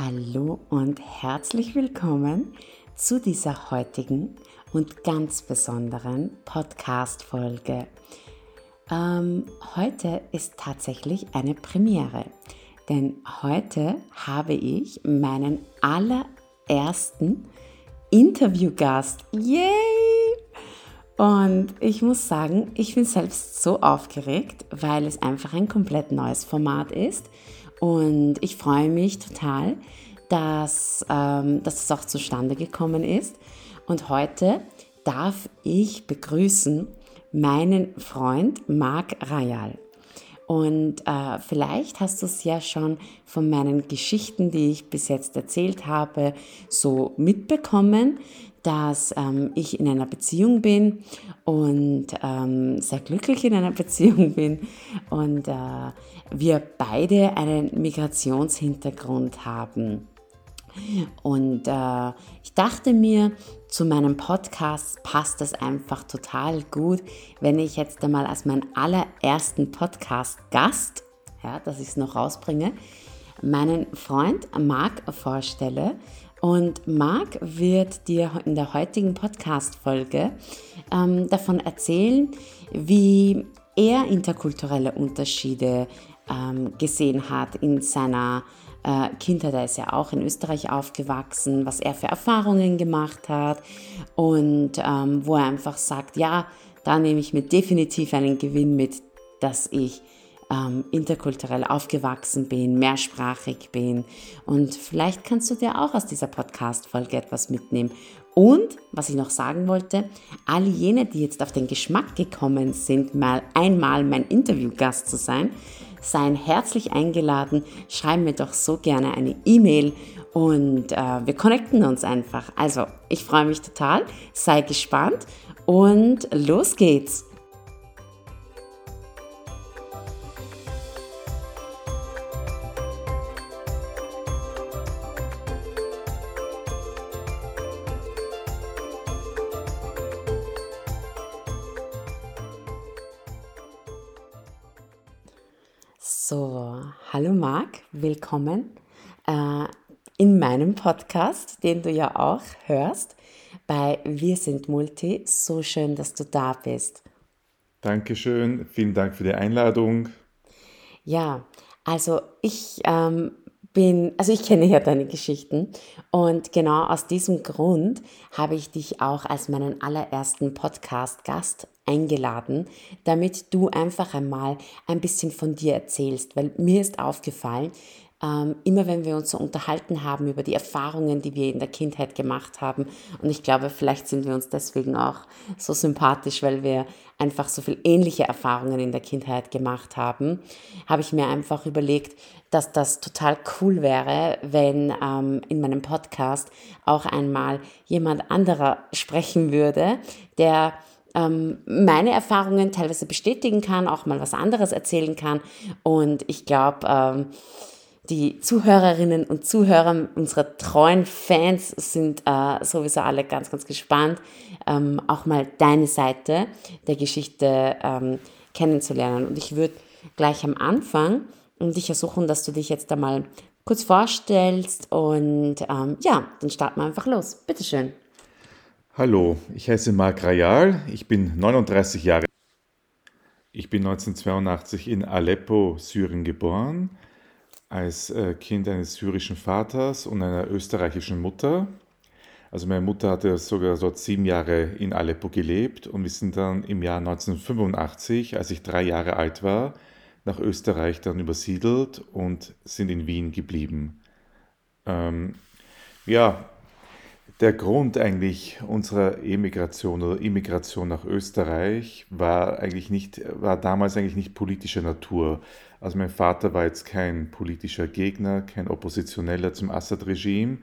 Hallo und herzlich willkommen zu dieser heutigen und ganz besonderen Podcast-Folge. Ähm, heute ist tatsächlich eine Premiere, denn heute habe ich meinen allerersten Interviewgast. Yay! Und ich muss sagen, ich bin selbst so aufgeregt, weil es einfach ein komplett neues Format ist und ich freue mich total, dass, ähm, dass es auch zustande gekommen ist. Und heute darf ich begrüßen meinen Freund Marc Rayal. Und äh, vielleicht hast du es ja schon von meinen Geschichten, die ich bis jetzt erzählt habe, so mitbekommen, dass ähm, ich in einer Beziehung bin und ähm, sehr glücklich in einer Beziehung bin und äh, wir beide einen Migrationshintergrund haben. Und äh, ich dachte mir, zu meinem Podcast passt das einfach total gut, wenn ich jetzt einmal als meinen allerersten Podcast-Gast, ja, dass ich es noch rausbringe, meinen Freund Marc vorstelle. Und Marc wird dir in der heutigen Podcast-Folge ähm, davon erzählen, wie er interkulturelle Unterschiede ähm, gesehen hat in seiner äh, Kindheit. Er ist ja auch in Österreich aufgewachsen, was er für Erfahrungen gemacht hat und ähm, wo er einfach sagt, ja, da nehme ich mir definitiv einen Gewinn mit, dass ich ähm, interkulturell aufgewachsen bin, mehrsprachig bin. Und vielleicht kannst du dir auch aus dieser Podcast-Folge etwas mitnehmen. Und, was ich noch sagen wollte, alle jene, die jetzt auf den Geschmack gekommen sind, mal einmal mein Interviewgast zu sein, seien herzlich eingeladen. Schreib mir doch so gerne eine E-Mail und äh, wir connecten uns einfach. Also, ich freue mich total. Sei gespannt und los geht's. Hallo Marc, willkommen äh, in meinem Podcast, den du ja auch hörst, bei Wir sind Multi. So schön, dass du da bist. Dankeschön, vielen Dank für die Einladung. Ja, also ich ähm, bin, also ich kenne ja deine Geschichten und genau aus diesem Grund habe ich dich auch als meinen allerersten Podcast-Gast eingeladen, damit du einfach einmal ein bisschen von dir erzählst, weil mir ist aufgefallen, ähm, immer wenn wir uns so unterhalten haben über die Erfahrungen, die wir in der Kindheit gemacht haben, und ich glaube, vielleicht sind wir uns deswegen auch so sympathisch, weil wir einfach so viel ähnliche Erfahrungen in der Kindheit gemacht haben, habe ich mir einfach überlegt, dass das total cool wäre, wenn ähm, in meinem Podcast auch einmal jemand anderer sprechen würde, der ähm, meine Erfahrungen teilweise bestätigen kann, auch mal was anderes erzählen kann. Und ich glaube, ähm, die Zuhörerinnen und Zuhörer, unsere treuen Fans sind äh, sowieso alle ganz, ganz gespannt, ähm, auch mal deine Seite der Geschichte ähm, kennenzulernen. Und ich würde gleich am Anfang dich ersuchen, dass du dich jetzt einmal kurz vorstellst und ähm, ja, dann starten wir einfach los. Bitteschön. Hallo, ich heiße Marc Rayal, ich bin 39 Jahre. Ich bin 1982 in Aleppo, Syrien geboren, als äh, Kind eines syrischen Vaters und einer österreichischen Mutter. Also meine Mutter hatte sogar dort sieben Jahre in Aleppo gelebt und wir sind dann im Jahr 1985, als ich drei Jahre alt war, nach Österreich dann übersiedelt und sind in Wien geblieben. Ähm, ja, der Grund eigentlich unserer Emigration oder Immigration nach Österreich war eigentlich nicht, war damals eigentlich nicht politischer Natur. Also mein Vater war jetzt kein politischer Gegner, kein Oppositioneller zum Assad-Regime.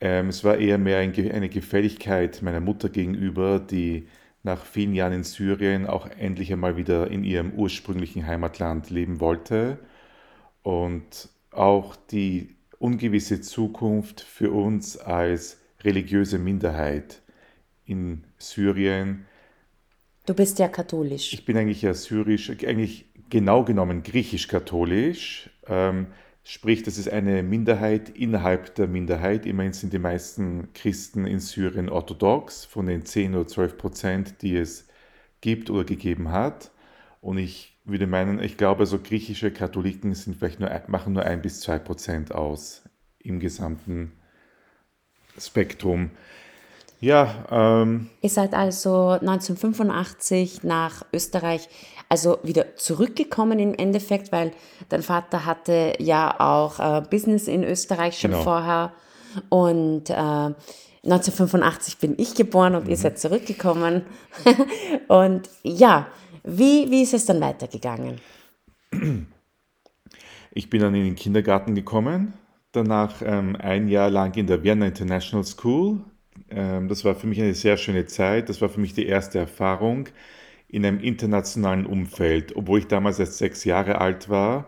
Ähm, es war eher mehr ein, eine Gefälligkeit meiner Mutter gegenüber, die nach vielen Jahren in Syrien auch endlich einmal wieder in ihrem ursprünglichen Heimatland leben wollte. Und auch die ungewisse Zukunft für uns als religiöse Minderheit in Syrien. Du bist ja katholisch. Ich bin eigentlich ja syrisch, eigentlich genau genommen griechisch-katholisch. Ähm, Sprich, das ist eine Minderheit innerhalb der Minderheit. Immerhin sind die meisten Christen in Syrien orthodox, von den 10 oder 12 Prozent, die es gibt oder gegeben hat. Und ich würde meinen, ich glaube, so griechische Katholiken sind vielleicht nur, machen nur ein bis zwei Prozent aus im gesamten Spektrum. Ja, ähm, Ihr seid also 1985 nach Österreich, also wieder zurückgekommen im Endeffekt, weil dein Vater hatte ja auch äh, Business in Österreich schon Genau. vorher. Und äh, 1985 bin ich geboren und ihr seid zurückgekommen. und ja, wie, wie ist es dann weitergegangen? ich bin dann in den Kindergarten gekommen, danach ähm, ein Jahr lang in der Vienna International School. Ähm, das war für mich eine sehr schöne Zeit. Das war für mich die erste Erfahrung in einem internationalen Umfeld, obwohl ich damals erst sechs Jahre alt war.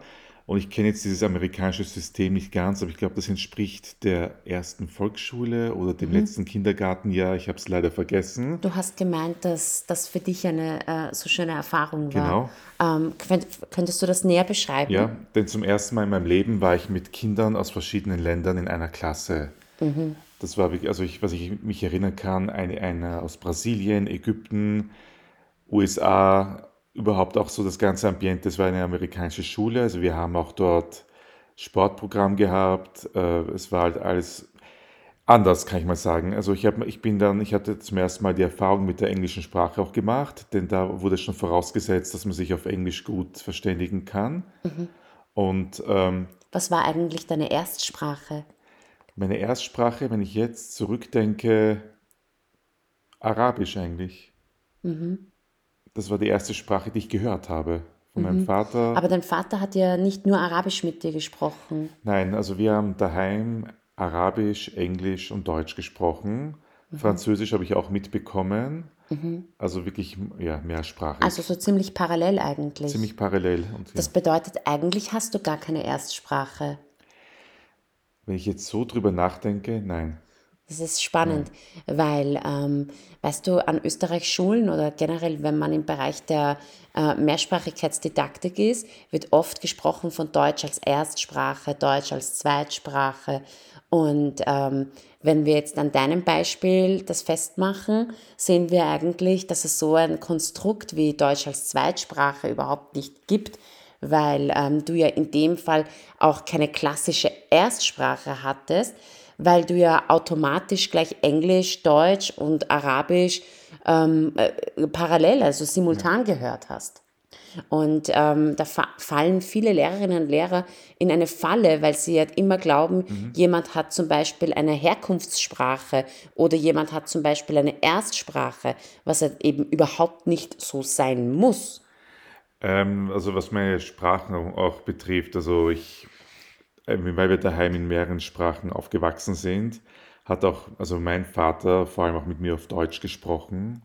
Und ich kenne jetzt dieses amerikanische System nicht ganz, aber ich glaube, das entspricht der ersten Volksschule oder dem letzten Kindergartenjahr. Ich habe es leider vergessen. Du hast gemeint, dass das für dich eine äh, so schöne Erfahrung war. Genau. Ähm, könnt, könntest du das näher beschreiben? Ja, denn zum ersten Mal in meinem Leben war ich mit Kindern aus verschiedenen Ländern in einer Klasse. Das war also ich, was ich mich erinnern kann, eine, eine aus Brasilien, Ägypten, USA, überhaupt auch so das ganze Ambiente. Das war eine amerikanische Schule, also wir haben auch dort Sportprogramm gehabt. Äh, es war halt alles anders, kann ich mal sagen. Also ich habe, ich bin dann, ich hatte zum ersten Mal die Erfahrung mit der englischen Sprache auch gemacht, denn da wurde schon vorausgesetzt, dass man sich auf Englisch gut verständigen kann. Und ähm, Was war eigentlich deine Erstsprache? Meine Erstsprache, wenn ich jetzt zurückdenke, Arabisch eigentlich. Das war die erste Sprache, die ich gehört habe. Von meinem Vater. Aber dein Vater hat ja nicht nur Arabisch mit dir gesprochen. Nein, also wir haben daheim Arabisch, Englisch und Deutsch gesprochen. Französisch habe ich auch mitbekommen. Also wirklich, ja, mehrsprachig. Also so ziemlich parallel eigentlich. Ziemlich parallel. Und Das ja, bedeutet, eigentlich hast du gar keine Erstsprache. wenn ich jetzt so drüber nachdenke, nein. Das ist spannend, weil, ähm, weißt du, an Österreich Schulen oder generell, wenn man im Bereich der äh, Mehrsprachigkeitsdidaktik ist, wird oft gesprochen von Deutsch als Erstsprache, Deutsch als Zweitsprache. Und ähm, wenn wir jetzt an deinem Beispiel das festmachen, sehen wir eigentlich, dass es so ein Konstrukt wie Deutsch als Zweitsprache überhaupt nicht gibt, weil ähm, du ja in dem Fall auch keine klassische Erstsprache hattest, weil du ja automatisch gleich Englisch, Deutsch und Arabisch ähm, äh, parallel, also simultan gehört hast. Und ähm, da fa fallen viele Lehrerinnen und Lehrer in eine Falle, weil sie halt immer glauben, jemand hat zum Beispiel eine Herkunftssprache oder jemand hat zum Beispiel eine Erstsprache, was halt eben überhaupt nicht so sein muss. Ähm, also was meine Sprachen auch betrifft, also ich, weil wir daheim in mehreren Sprachen aufgewachsen sind, hat auch, also mein Vater vor allem auch mit mir auf Deutsch gesprochen,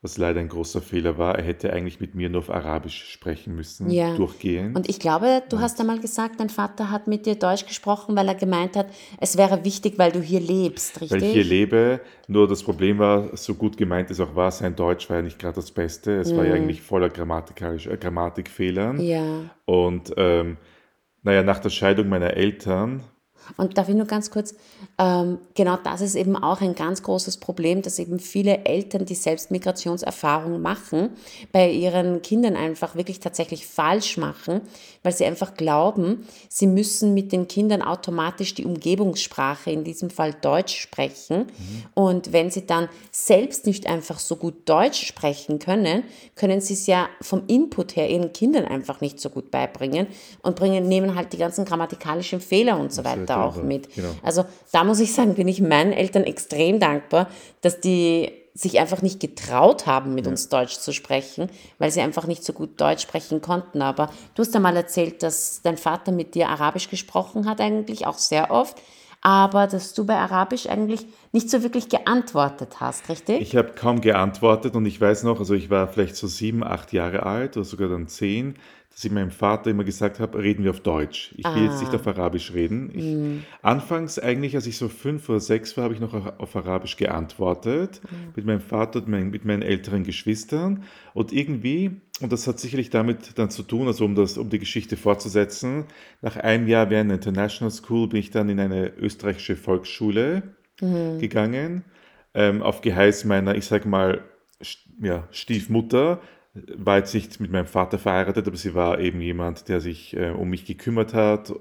was leider ein großer Fehler war. Er hätte eigentlich mit mir nur auf Arabisch sprechen müssen, Ja. durchgehend. Und ich glaube, du hast einmal gesagt, dein Vater hat mit dir Deutsch gesprochen, weil er gemeint hat, es wäre wichtig, weil du hier lebst, richtig? weil ich hier lebe, nur das Problem war, so gut gemeint es auch war, sein Deutsch war ja nicht gerade das Beste. Es war ja eigentlich voller äh, Grammatikfehlern. ja. Und ähm, naja, nach der Scheidung meiner Eltern Und darf ich nur ganz kurz, ähm, genau das ist eben auch ein ganz großes Problem, dass eben viele Eltern, die selbst Migrationserfahrung machen, bei ihren Kindern einfach wirklich tatsächlich falsch machen, weil sie einfach glauben, sie müssen mit den Kindern automatisch die Umgebungssprache, in diesem Fall Deutsch, sprechen. Und wenn sie dann selbst nicht einfach so gut Deutsch sprechen können, können sie es ja vom Input her ihren Kindern einfach nicht so gut beibringen und bringen, nehmen halt die ganzen grammatikalischen Fehler und so weiter auch ja, mit. genau. Also da muss ich sagen, bin ich meinen Eltern extrem dankbar, dass die sich einfach nicht getraut haben, mit uns Deutsch zu sprechen, weil sie einfach nicht so gut Deutsch sprechen konnten. Aber du hast einmal erzählt, dass dein Vater mit dir Arabisch gesprochen hat, eigentlich auch sehr oft, aber dass du bei Arabisch eigentlich nicht so wirklich geantwortet hast, richtig? Ich habe kaum geantwortet und ich weiß noch, also ich war vielleicht so sieben, acht Jahre alt oder sogar dann zehn. Dass ich meinem Vater immer gesagt habe, reden wir auf Deutsch. Ich will jetzt nicht Ah. auf Arabisch reden. Ich, Mhm. anfangs eigentlich, als ich so fünf oder sechs war, habe ich noch auf Arabisch geantwortet Mhm. mit meinem Vater und mein, mit meinen älteren Geschwistern. Und irgendwie, und das hat sicherlich damit dann zu tun, also um, das, um die Geschichte fortzusetzen, nach einem Jahr während der International School bin ich dann in eine österreichische Volksschule Mhm. gegangen, ähm, auf Geheiß meiner, ich sag mal, ja, Stiefmutter. War jetzt nicht mit meinem Vater verheiratet, aber sie war eben jemand, der sich äh, um mich gekümmert hat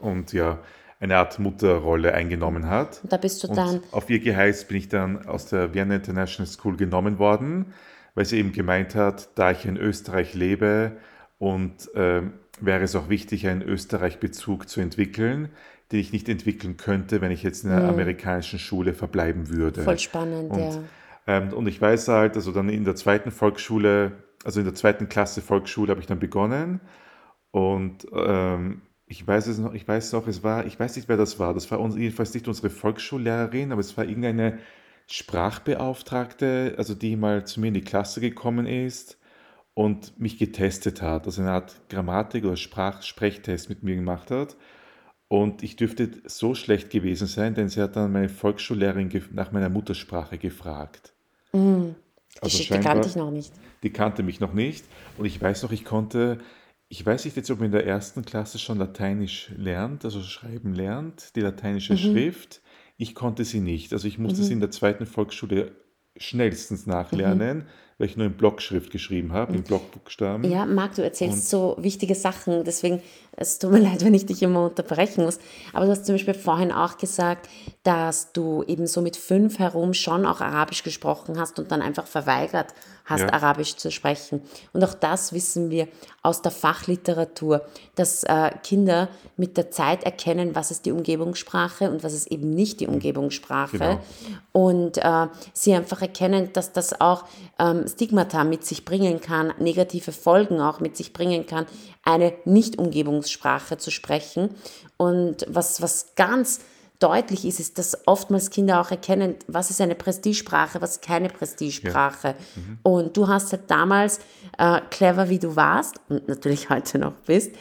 und ja, eine Art Mutterrolle eingenommen hat. Und da bist du Und dann, auf ihr Geheiß bin ich dann aus der Vienna International School genommen worden, weil sie eben gemeint hat, da ich in Österreich lebe und ähm, wäre es auch wichtig, einen Österreich-Bezug zu entwickeln, den ich nicht entwickeln könnte, wenn ich jetzt in einer amerikanischen Schule verbleiben würde. voll spannend, Und, ja. ähm, und ich weiß halt, also dann in der zweiten Volksschule, also in der zweiten Klasse Volksschule habe ich dann begonnen und ähm, ich weiß es noch, ich weiß noch, es war, ich weiß nicht, wer das war. Das war uns, jedenfalls nicht unsere Volksschullehrerin, aber es war irgendeine Sprachbeauftragte, also die mal zu mir in die Klasse gekommen ist und mich getestet hat, also eine Art Grammatik- oder Sprach Sprechtest mit mir gemacht hat. Und ich dürfte so schlecht gewesen sein, denn sie hat dann meine Volksschullehrerin nach meiner Muttersprache gefragt. Die Also Geschichte scheinbar, kannte ich noch nicht. die kannte mich noch nicht. Und ich weiß noch, ich konnte, ich weiß nicht jetzt, ob man in der ersten Klasse schon Lateinisch lernt, also schreiben lernt, die lateinische Mhm. Schrift. Ich konnte sie nicht. Also ich musste sie in der zweiten Volksschule schnellstens Mhm. nachlernen, weil ich nur in Blockschrift geschrieben habe, in Blockbuchstaben. Ja, Marc, du erzählst Und so wichtige Sachen, deswegen es tut mir leid, wenn ich dich immer unterbrechen muss. Aber du hast zum Beispiel vorhin auch gesagt, dass du eben so mit fünf herum schon auch Arabisch gesprochen hast und dann einfach verweigert hast, ja, Arabisch zu sprechen. Und auch das wissen wir aus der Fachliteratur, dass äh, Kinder mit der Zeit erkennen, was ist die Umgebungssprache und was ist eben nicht die Umgebungssprache. genau. Und äh, sie einfach erkennen, dass das auch ähm, Stigmata mit sich bringen kann, negative Folgen auch mit sich bringen kann, eine Nicht-Umgebungssprache zu sprechen. Und was, was ganz deutlich ist, ist, dass oftmals Kinder auch erkennen, was ist eine Prestigesprache, was ist keine Ja. Prestigesprache. Und du hast halt damals, äh, clever wie du warst und natürlich heute noch bist,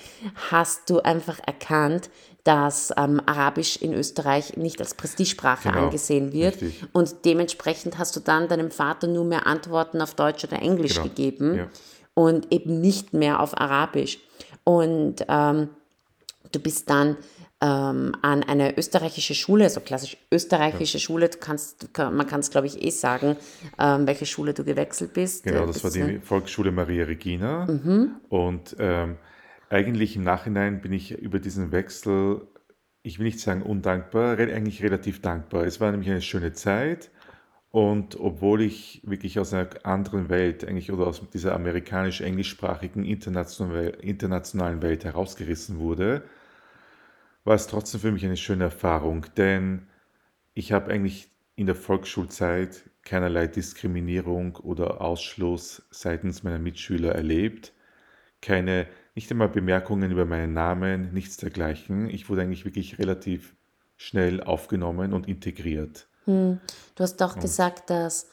hast du einfach erkannt, dass ähm, Arabisch in Österreich nicht als Prestigesprache Genau. angesehen wird. Richtig. Und dementsprechend hast du dann deinem Vater nur mehr Antworten auf Deutsch oder Englisch Genau. gegeben Ja. und eben nicht mehr auf Arabisch. Und ähm, du bist dann ähm, an eine österreichische Schule, also klassisch österreichische Schule, du kannst, man kann es glaube ich eh sagen, ähm, welche Schule du gewechselt bist. Genau, Äh, das war die Volksschule Maria Regina. Und ähm, eigentlich im Nachhinein bin ich über diesen Wechsel, ich will nicht sagen undankbar, eigentlich relativ dankbar. Es war nämlich eine schöne Zeit. Und obwohl ich wirklich aus einer anderen Welt, eigentlich oder aus dieser amerikanisch-englischsprachigen international, internationalen Welt herausgerissen wurde, war es trotzdem für mich eine schöne Erfahrung, denn ich habe eigentlich in der Volksschulzeit keinerlei Diskriminierung oder Ausschluss seitens meiner Mitschüler erlebt, keine, nicht einmal Bemerkungen über meinen Namen, nichts dergleichen. Ich wurde eigentlich wirklich relativ schnell aufgenommen und integriert. Du hast auch Und gesagt, dass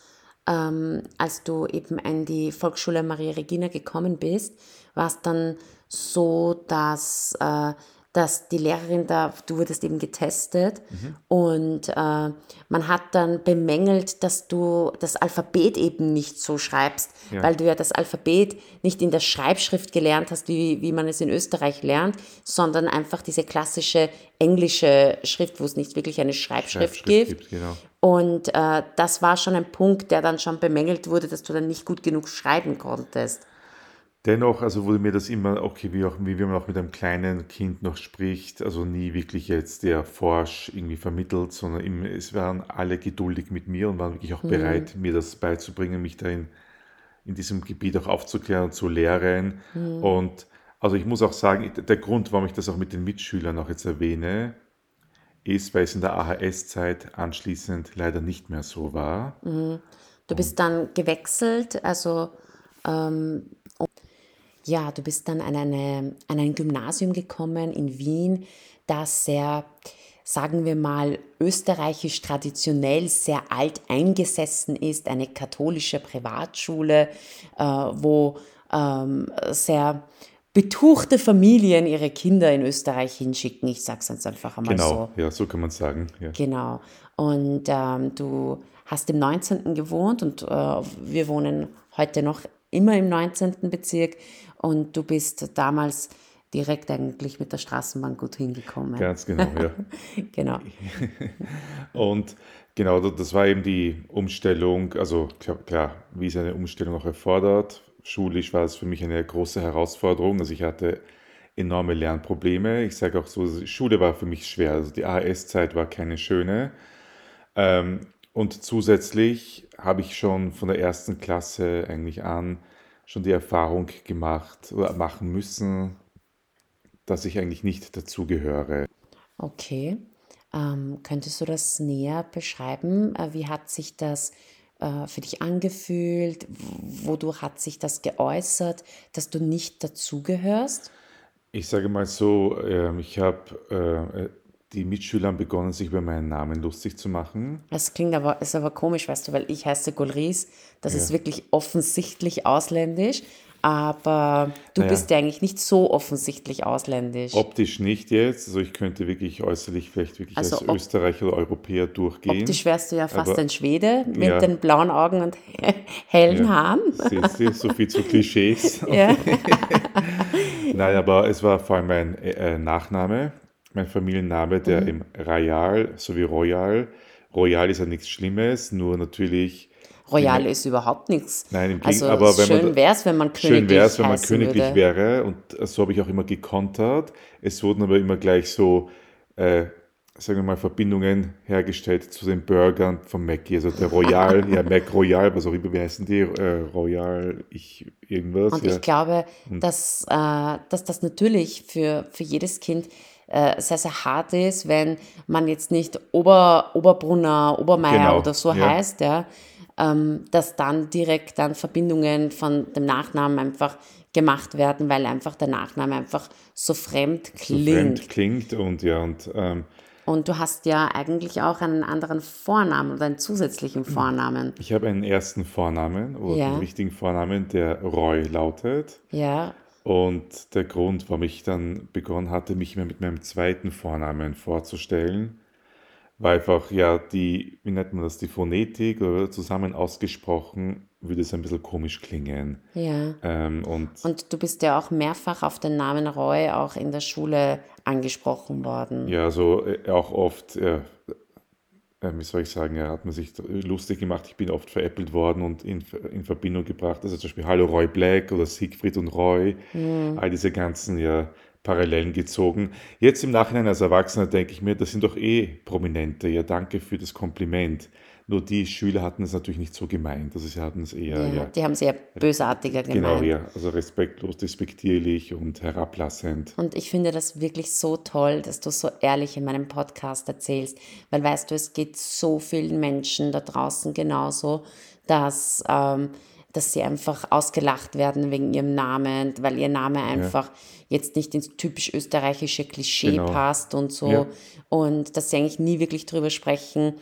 ähm, als du eben in die Volksschule Maria Regina gekommen bist, war es dann so, dass, äh, dass die Lehrerin da, du wurdest eben getestet und äh, man hat dann bemängelt, dass du das Alphabet eben nicht so schreibst, ja, weil du ja das Alphabet nicht in der Schreibschrift gelernt hast, wie, wie man es in Österreich lernt, sondern einfach diese klassische englische Schrift, wo es nicht wirklich eine Schreibschrift Schreibschrift gibt. gibt, genau. Und äh, das war schon ein Punkt, der dann schon bemängelt wurde, dass du dann nicht gut genug schreiben konntest. Dennoch, also wurde mir das immer, okay, wie auch, wie man auch mit einem kleinen Kind noch spricht, also nie wirklich jetzt der forsch irgendwie vermittelt, sondern immer, es waren alle geduldig mit mir und waren wirklich auch bereit, mir das beizubringen, mich da in, in diesem Gebiet auch aufzuklären und zu lehren. Und also ich muss auch sagen, der Grund, warum ich das auch mit den Mitschülern auch jetzt erwähne, ist, weil es in der AHS-Zeit anschließend leider nicht mehr so war. Du bist dann gewechselt, also ähm, ja, du bist dann an, eine, an ein Gymnasium gekommen in Wien, das sehr, sagen wir mal, österreichisch traditionell sehr alt eingesessen ist, eine katholische Privatschule, äh, wo ähm, sehr betuchte Familien ihre Kinder in Österreich hinschicken. Ich sage es jetzt einfach einmal Genau, so. ja, so kann man sagen. Ja. Genau. Und ähm, du hast im 19. gewohnt und äh, wir wohnen heute noch immer im 19. Bezirk und du bist damals direkt eigentlich mit der Straßenbahn gut hingekommen. Ganz genau, ja. Genau. Und genau, da- das war eben die Umstellung. Also klar, wie es eine Umstellung auch erfordert. Schulisch war es für mich eine große Herausforderung. Also ich hatte enorme Lernprobleme. Ich sage auch so, Schule war für mich schwer. Also die AHS-Zeit war keine schöne. Ähm, und zusätzlich habe ich schon von der ersten Klasse eigentlich an schon die Erfahrung gemacht oder machen müssen, dass ich eigentlich nicht dazugehöre. Okay. Ähm, könntest du das näher beschreiben? Äh, wie hat sich das äh, für dich angefühlt? Wodurch hat sich das geäußert, dass du nicht dazugehörst? Ich sage mal so, ähm, ich habe äh, äh, die Mitschüler haben begonnen, sich über meinen Namen lustig zu machen. Das klingt aber, ist aber komisch, weißt du, weil ich heiße Gulris. Das ist Ja. wirklich offensichtlich ausländisch, aber du Naja, bist ja eigentlich nicht so offensichtlich ausländisch. optisch nicht jetzt. Also ich könnte wirklich äußerlich vielleicht wirklich Also als Österreicher oder Europäer durchgehen. optisch wärst du ja fast Aber ein Schwede mit ja, den blauen Augen und hellen ja, Haaren. siehst du, so viel zu Klischees. Ja. Nein, aber es war vor allem mein äh, äh, Nachname, mein Familienname, der Mhm. im Royal sowie Royal. Royal ist ja nichts Schlimmes, nur natürlich Royal ist überhaupt nichts. Nein, im Gegenteil, Also aber wenn schön wäre es, wenn man schön wäre es, königlich wenn man königlich würde. wäre und so habe ich auch immer gekontert. Es wurden aber immer gleich so, äh, sagen wir mal, Verbindungen hergestellt zu den Burgern von Mackie. Also der Royal, ja, Mac Royal, was auch immer, wie heißen die? Äh, Royal, ich, irgendwas, Und ich ja. glaube, Und dass, äh, dass das natürlich für, für jedes Kind äh, sehr, sehr hart ist, wenn man jetzt nicht Ober, Oberbrunner, Obermeier genau, oder so ja, heißt, ja, ähm, dass dann direkt dann Verbindungen von dem Nachnamen einfach gemacht werden, weil einfach der Nachname einfach so fremd so fremd klingt. klingt und ja, und ähm, Und du hast ja eigentlich auch einen anderen Vornamen oder einen zusätzlichen Vornamen. ich habe einen ersten Vornamen oder Ja, richtigen Vornamen, der Roy lautet. ja, Und der Grund, warum ich dann begonnen hatte, mich mir mit meinem zweiten Vornamen vorzustellen, war einfach, ja, die, wie nennt man das, die Phonetik oder zusammen ausgesprochen, würde es ein bisschen komisch klingen. ja. Ähm, und Und du bist ja auch mehrfach auf den Namen Roy auch in der Schule angesprochen worden. ja, so äh, auch oft, äh, äh, wie soll ich sagen, ja, hat man sich lustig gemacht. Ich bin oft veräppelt worden und in, in Verbindung gebracht. Also zum Beispiel Hallo Roy Black oder Siegfried und Roy, Hm. all diese ganzen ja, Parallelen gezogen. Jetzt im Nachhinein als Erwachsener denke ich mir, das sind doch eh Prominente. Ja, danke für das Kompliment. Nur die Schüler hatten es natürlich nicht so gemeint. Also sie hatten es eher, Ja, ja, die haben es eher bösartiger genau, gemeint. ja, also respektlos, despektierlich und herablassend. Und ich finde das wirklich so toll, dass du so ehrlich in meinem Podcast erzählst, weil weißt du, es geht so vielen Menschen da draußen genauso, dass, ähm, dass sie einfach ausgelacht werden wegen ihrem Namen, weil ihr Name Ja, einfach jetzt nicht ins typisch österreichische Klischee genau. passt und so Ja, und dass sie eigentlich nie wirklich drüber sprechen.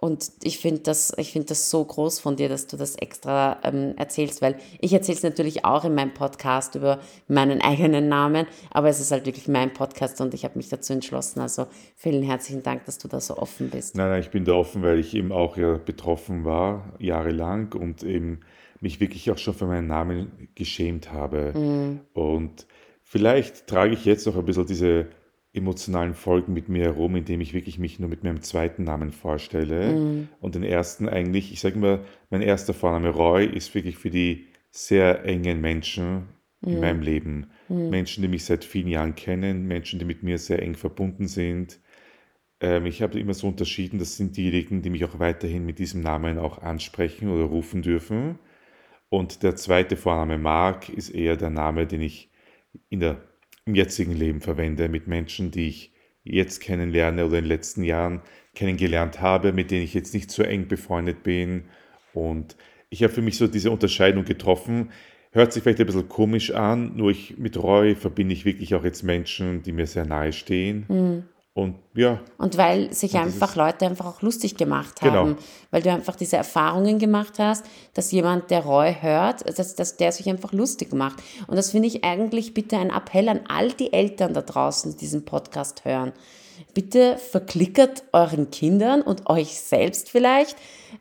Und ich finde das, ich finde das so groß von dir, dass du das extra ähm, erzählst, weil ich erzähle es natürlich auch in meinem Podcast über meinen eigenen Namen, aber es ist halt wirklich mein Podcast und ich habe mich dazu entschlossen. Also vielen herzlichen Dank, dass du da so offen bist. Nein, nein, ich bin da offen, weil ich eben auch ja betroffen war, jahrelang und eben mich wirklich auch schon für meinen Namen geschämt habe. Mm, Und vielleicht trage ich jetzt noch ein bisschen diese emotionalen Folgen mit mir herum, indem ich wirklich mich nur mit meinem zweiten Namen vorstelle mm, und den ersten eigentlich, ich sage immer, mein erster Vorname Roy ist wirklich für die sehr engen Menschen in meinem Leben. mm. Menschen, die mich seit vielen Jahren kennen, Menschen, die mit mir sehr eng verbunden sind. Ähm, ich habe immer so unterschieden, das sind diejenigen, die mich auch weiterhin mit diesem Namen auch ansprechen oder rufen dürfen. Und der zweite Vorname Mark ist eher der Name, den ich in der, im jetzigen Leben verwende, mit Menschen, die ich jetzt kennenlerne oder in den letzten Jahren kennengelernt habe, mit denen ich jetzt nicht so eng befreundet bin. Und ich habe für mich so diese Unterscheidung getroffen. Hört sich vielleicht ein bisschen komisch an, nur ich mit Roy verbinde ich wirklich auch jetzt Menschen, die mir sehr nahe stehen. mm. Und ja. Und weil sich Und einfach Leute einfach auch lustig gemacht Genau. haben. Weil du einfach diese Erfahrungen gemacht hast, dass jemand, der Roy hört, dass, dass der sich einfach lustig macht. Und das finde ich eigentlich bitte ein Appell an all die Eltern da draußen, die diesen Podcast hören. Bitte verklickert euren Kindern und euch selbst vielleicht,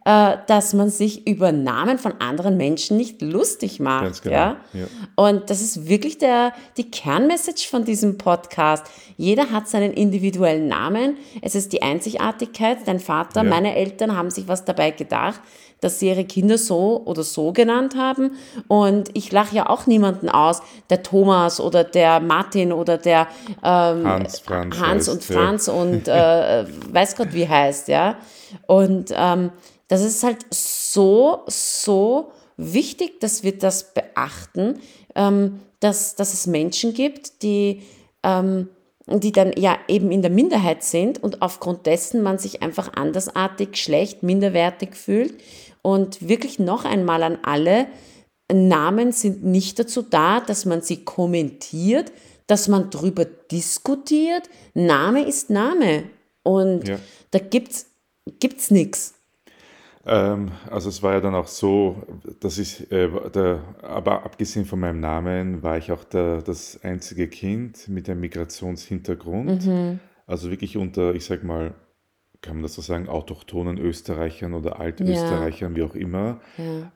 äh, dass man sich über Namen von anderen Menschen nicht lustig macht. Genau, Ja? ja. Und das ist wirklich der, die Kernmessage von diesem Podcast. Jeder hat seinen individuellen Namen. Es ist die Einzigartigkeit. Dein Vater, Ja. meine Eltern haben sich was dabei gedacht, dass sie ihre Kinder so oder so genannt haben. Und ich lache ja auch niemanden aus, der Thomas oder der Martin oder der ähm, Hans, Franz. Hans heißt, und Franz und äh, weiß Gott wie heißt, ja. Und ähm, das ist halt so, so wichtig, dass wir das beachten, ähm, dass, dass es Menschen gibt, die, ähm, die dann ja eben in der Minderheit sind und aufgrund dessen man sich einfach andersartig, schlecht, minderwertig fühlt. Und wirklich noch einmal an alle, Namen sind nicht dazu da, dass man sie kommentiert, dass man drüber diskutiert. Name ist Name. Und Ja. da gibt's gibt's nichts. Ähm, also es war ja dann auch so, dass ich, äh, der, aber abgesehen von meinem Namen, war ich auch der, das einzige Kind mit einem Migrationshintergrund. Mhm. Also wirklich unter, ich sag mal, kann man das so sagen, autochthonen Österreichern oder Altösterreichern, wie auch immer.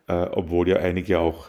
Äh, obwohl ja einige auch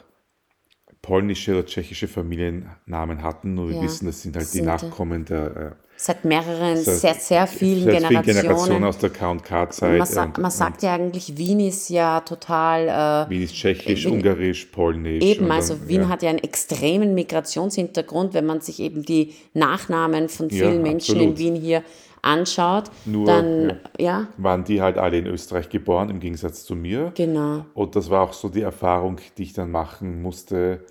polnische oder tschechische Familiennamen hatten. Nur wir Ja, wissen, das sind halt die sind- Nachkommen der äh, Seit mehreren, seit- sehr, sehr vielen seit vielen Generationen. Generationen aus der K&K-Zeit. man, sa und- man sagt ja eigentlich, Wien ist ja total äh, Wien ist tschechisch, Wien- ungarisch, polnisch. Eben, und dann- also Wien ja. hat ja einen extremen Migrationshintergrund, wenn man sich eben die Nachnamen von Ja, vielen Menschen in. Wien hier anschaut, Nur, dann ja. waren die halt alle in Österreich geboren, im Gegensatz zu mir. genau. Und das war auch so die Erfahrung, die ich dann machen musste,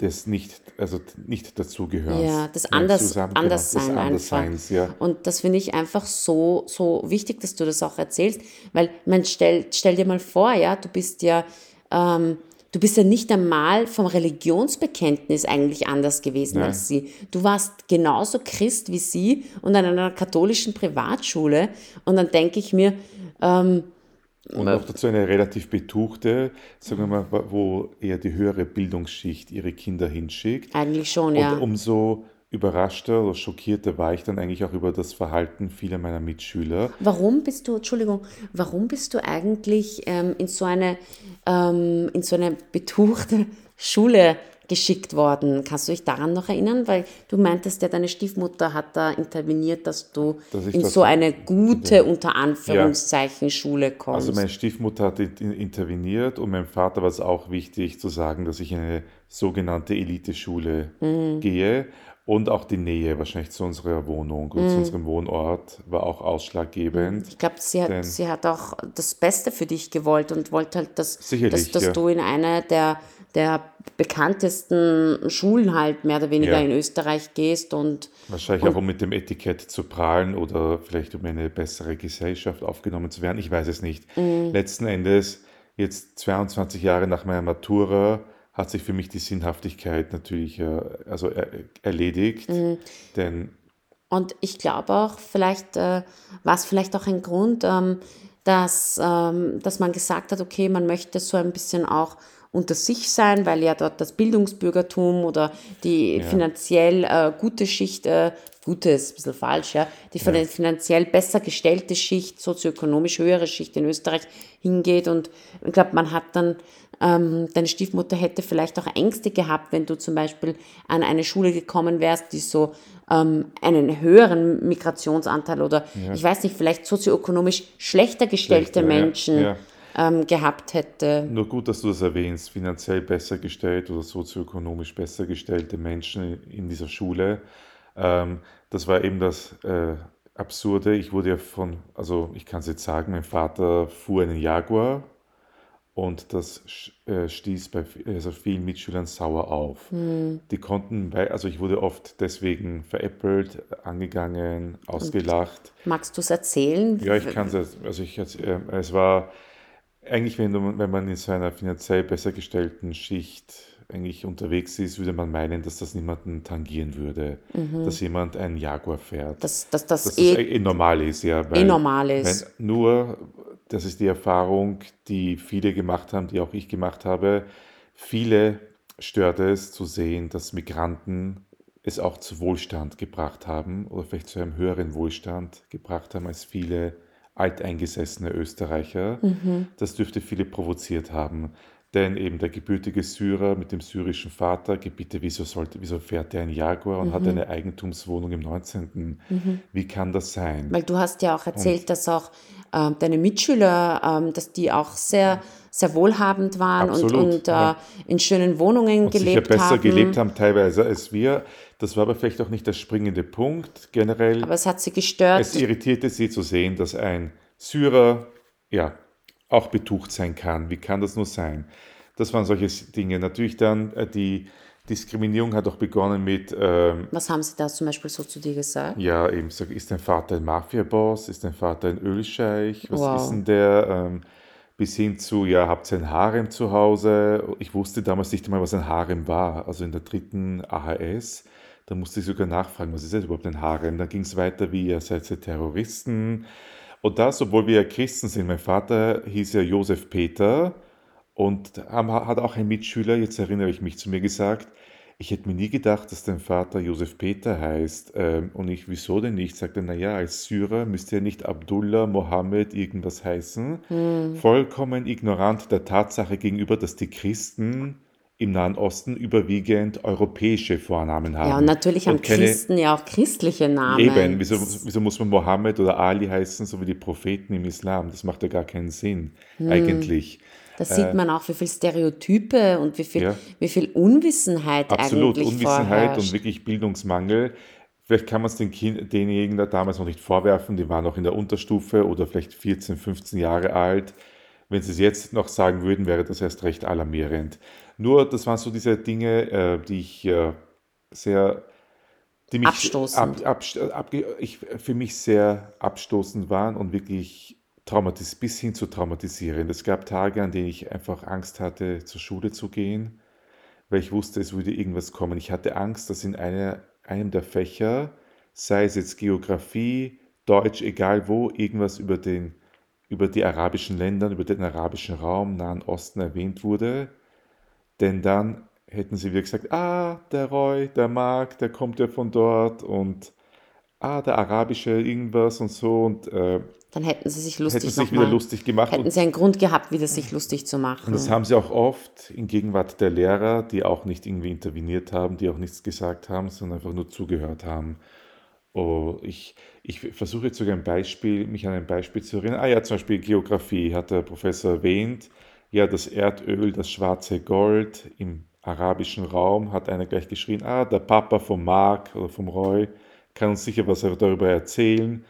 des nicht, also nicht dazugehörens. Ja, das Anders- genau, Anderssein des einfach. Andersseins, ja. Und das finde ich einfach so, so wichtig, dass du das auch erzählst, weil man stell, stell dir mal vor, ja, du bist ja, ähm, du bist ja nicht einmal vom Religionsbekenntnis eigentlich anders gewesen Nein. als sie. Du warst genauso Christ wie sie und an einer katholischen Privatschule. Und dann denke ich mir, ähm, Und noch dazu eine relativ betuchte, sagen wir mal, wo eher die höhere Bildungsschicht ihre Kinder hinschickt. eigentlich schon, ja. Und umso überraschter oder schockierter war ich dann eigentlich auch über das Verhalten vieler meiner Mitschüler. Warum bist du, Entschuldigung, warum bist du eigentlich ähm, in, so eine, ähm, in so eine betuchte Schule geschickt worden? Kannst du dich daran noch erinnern? Weil du meintest ja, deine Stiefmutter hat da interveniert, dass du Dass in das- so eine gute, unter Anführungszeichen, Schule kommst. Also meine Stiefmutter hat in- interveniert und meinem Vater war es auch wichtig zu sagen, dass ich in eine sogenannte Eliteschule Mhm. gehe und auch die Nähe wahrscheinlich zu unserer Wohnung und Mhm. zu unserem Wohnort war auch ausschlaggebend. ich glaube, sie hat, sie hat auch das Beste für dich gewollt und wollte halt, dass, dass, dass ja. du in eine der, der bekanntesten Schulen halt mehr oder weniger Ja. in Österreich gehst und Wahrscheinlich auch um mit dem Etikett zu prahlen oder vielleicht um eine bessere Gesellschaft aufgenommen zu werden. Ich weiß es nicht. Mhm. Letzten Endes, jetzt 22 Jahre nach meiner Matura, hat sich für mich die Sinnhaftigkeit natürlich äh, also er, erledigt. Mhm. Denn Und ich glaube auch, vielleicht äh, war es vielleicht auch ein Grund, ähm, dass, ähm, dass man gesagt hat, okay, man möchte so ein bisschen auch unter sich sein, weil ja dort das Bildungsbürgertum oder die finanziell äh, gute Schicht, äh, gute ist ein bisschen falsch, ja, die von der finanziell besser gestellte Schicht, sozioökonomisch höhere Schicht in Österreich hingeht. Und ich glaube, man hat dann, ähm, deine Stiefmutter hätte vielleicht auch Ängste gehabt, wenn du zum Beispiel an eine Schule gekommen wärst, die so ähm, einen höheren Migrationsanteil oder ich weiß nicht, vielleicht sozioökonomisch schlechter gestellte Schlechter, ja, Menschen ja. Ähm, gehabt hätte. nur gut, dass du das erwähnst, finanziell besser gestellt oder sozioökonomisch besser gestellte Menschen in, in dieser Schule. Ähm, das war eben das äh, Absurde. Ich wurde ja von, also ich kann es jetzt sagen, mein Vater fuhr einen Jaguar und das äh, stieß bei also vielen Mitschülern sauer auf. Die konnten, also ich wurde oft deswegen veräppelt, angegangen, ausgelacht. Magst du es erzählen? Ja, ich kann es, also ich, äh, es war eigentlich, wenn, du, wenn man in so einer finanziell besser gestellten Schicht eigentlich unterwegs ist, würde man meinen, dass das niemanden tangieren würde, dass jemand einen Jaguar fährt. Dass, dass das Dass eh, das eh normal ist, ja. eh Weil, normal ist. nur, das ist die Erfahrung, die viele gemacht haben, die auch ich gemacht habe, viele stört es zu sehen, dass Migranten es auch zu Wohlstand gebracht haben oder vielleicht zu einem höheren Wohlstand gebracht haben als viele alteingesessene Österreicher. Mhm. Das dürfte viele provoziert haben. Denn eben der gebürtige Syrer mit dem syrischen Vater, bitte, wieso, sollte, wieso fährt der ein Jaguar und Mhm. hat eine Eigentumswohnung im 19.? Wie kann das sein? Weil du hast ja auch erzählt, dass auch ähm, deine Mitschüler, ähm, dass die auch sehr, sehr wohlhabend waren und, Absolut, und äh, ja. in schönen Wohnungen und sicher gelebt besser haben. gelebt haben teilweise als wir. Das war aber vielleicht auch nicht der springende Punkt. Generell, Aber es hat sie gestört. es irritierte sie zu sehen, dass ein Syrer ja auch betucht sein kann. Wie kann das nur sein? Das waren solche Dinge. Natürlich dann äh, die Diskriminierung hat auch begonnen mit ähm, Was haben sie da zum Beispiel so zu dir gesagt? Ja, eben, sag, ist dein Vater ein Mafiaboss? Ist dein Vater ein Ölscheich? Was Wow. ist denn der? Ähm, bis hin zu, ja, habt ihr ein Harem zu Hause? Ich wusste damals nicht einmal, was ein Harem war. Also in der dritten AHS, da musste ich sogar nachfragen, was ist das überhaupt ein Harem? Dann ging es weiter wie, ihr seid ihr Terroristen. Und das, obwohl wir ja Christen sind. Mein Vater hieß ja Josef Peter und hat auch ein Mitschüler, jetzt erinnere ich mich, zu mir gesagt, ich hätte mir nie gedacht, dass dein Vater Josef Peter heißt. Ähm, und ich, wieso denn nicht? Sagt er, naja, als Syrer müsste er nicht Abdullah, Mohammed, irgendwas heißen. Vollkommen ignorant der Tatsache gegenüber, dass die Christen im Nahen Osten überwiegend europäische Vornamen haben. Ja, und natürlich haben Und keine- Christen ja auch christliche Namen. Eben, wieso, wieso muss man Mohammed oder Ali heißen, so wie die Propheten im Islam? Das macht ja gar keinen Sinn, Hm. eigentlich. Da sieht man auch, wie viel Stereotype und wie viel, Ja. wie viel Unwissenheit Absolut, eigentlich Unwissenheit vorherrscht. und wirklich Bildungsmangel. Vielleicht kann man es den kind, denjenigen da damals noch nicht vorwerfen, die waren noch in der Unterstufe oder vielleicht 14, 15 Jahre alt. Wenn sie es jetzt noch sagen würden, wäre das erst recht alarmierend. Nur, das waren so diese Dinge, äh, die ich äh, sehr, die mich Abstoßend. ab, ab, abge, ich, für mich sehr abstoßend waren und wirklich traumatis bis hin zu traumatisierend. Es gab Tage, an denen ich einfach Angst hatte, zur Schule zu gehen weil ich wusste, es würde irgendwas kommen. Ich hatte Angst, dass in einer, einem der Fächer, sei es jetzt Geografie, Deutsch, egal wo, irgendwas über, den, über die arabischen Länder, über den arabischen Raum, Nahen Osten erwähnt wurde. Denn dann hätten sie wieder gesagt, ah, der Roy, der Marc, der kommt ja von dort und ah, der arabische irgendwas und so und äh, Dann hätten sie sich hätten lustig sich wieder lustig gemacht. Hätten sie einen Grund gehabt, wieder sich lustig zu machen. und das haben sie auch oft in Gegenwart der Lehrer, die auch nicht irgendwie interveniert haben, die auch nichts gesagt haben, sondern einfach nur zugehört haben. Oh, ich, ich versuche jetzt sogar ein Beispiel, mich an ein Beispiel zu erinnern. Ah ja, zum Beispiel Geografie hat der Professor erwähnt. Ja, das Erdöl, das schwarze Gold im arabischen Raum, hat einer gleich geschrien, ah, der Papa vom Marc oder vom Roy kann uns sicher was darüber erzählen,